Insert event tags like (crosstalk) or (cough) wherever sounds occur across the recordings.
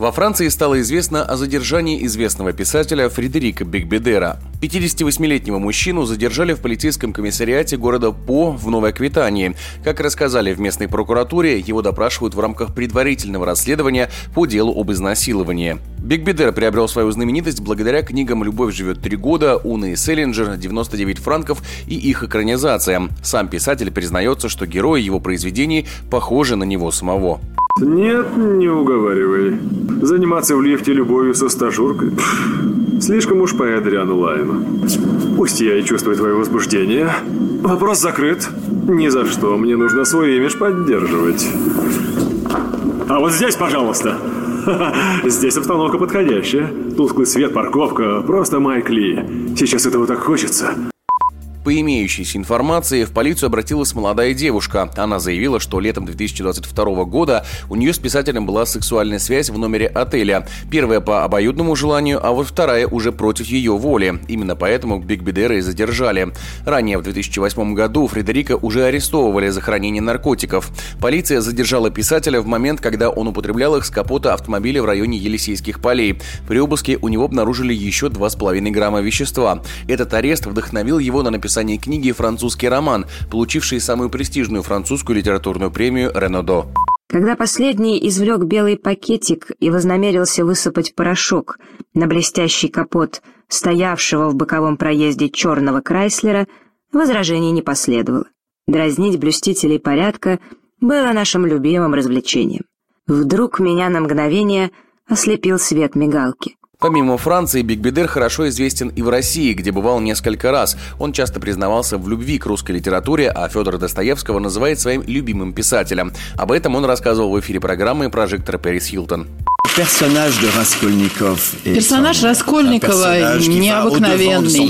Во Франции стало известно о задержании известного писателя Фредерика Бигбедера. 58-летнего мужчину задержали в полицейском комиссариате города По в Новой Аквитании. Как рассказали в местной прокуратуре, его допрашивают в рамках предварительного расследования по делу об изнасиловании. Бигбедер приобрел свою знаменитость благодаря книгам «Любовь живет три года», «Уна и Селлинджер», «99 франков» и их экранизациям. Сам писатель признается, что герои его произведений похожи на него самого. Нет, не уговаривай. Заниматься в лифте любовью со стажеркой? слишком уж по Эдриану Лайну. Пусть я и чувствую твое возбуждение. Вопрос закрыт. Ни за что. Мне нужно свой имидж поддерживать. А вот здесь, пожалуйста. (laughs) Здесь обстановка подходящая. Тусклый свет, парковка. Просто Майк Ли. Сейчас этого так хочется. По имеющейся информации, в полицию обратилась молодая девушка. Она заявила, что летом 2022 года у нее с писателем была сексуальная связь в номере отеля. Первая по обоюдному желанию, а вот вторая уже против ее воли. Именно поэтому Биг Бедера и задержали. Ранее, в 2008 году, Фредерика уже арестовывали за хранение наркотиков. Полиция задержала писателя в момент, когда он употреблял их с капота автомобиля в районе Елисейских полей. При обыске у него обнаружили еще 2,5 грамма вещества. Этот арест вдохновил его на написание написании книги «Французский роман», получивший самую престижную французскую литературную премию «Ренодо». Когда последний извлек белый пакетик и вознамерился высыпать порошок на блестящий капот стоявшего в боковом проезде черного Крайслера, возражений не последовало. Дразнить блюстителей порядка было нашим любимым развлечением. Вдруг меня на мгновение ослепил свет мигалки. Помимо Франции, Биг Бедер хорошо известен и в России, где бывал несколько раз. Он часто признавался в любви к русской литературе, а Федора Достоевского называет своим любимым писателем. Об этом он рассказывал в эфире программы «Прожектор Пэрис Хилтон». Персонаж Раскольникова необыкновенный.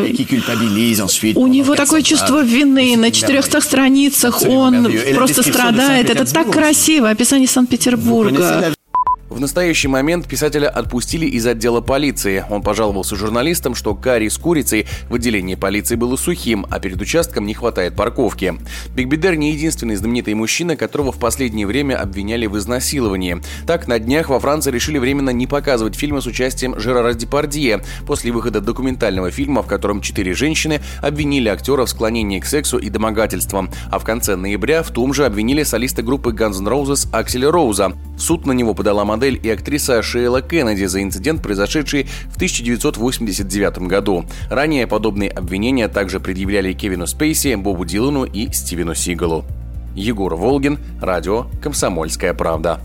Не... У него такое чувство вины. На 400 страницах он просто страдает. Это так красиво. Описание Санкт-Петербурга. В настоящий момент писателя отпустили из отдела полиции. Он пожаловался журналистам, что карри с курицей в отделении полиции было сухим, а перед участком не хватает парковки. Биг Бигбедер не единственный знаменитый мужчина, которого в последнее время обвиняли в изнасиловании. Так, на днях во Франции решили временно не показывать фильмы с участием Жерара Депардье после выхода документального фильма, в котором четыре женщины обвинили актера в склонении к сексу и домогательствам. А в конце ноября в том же обвинили солиста группы Guns N' Roses Акселя Роуза. суд на него подала модель и актриса Шейла Кеннеди за инцидент, произошедший в 1989 году. Ранее подобные обвинения также предъявляли Кевину Спейси, Бобу Дилану и Стивену Сигалу. Егор Волгин, радио «Комсомольская правда».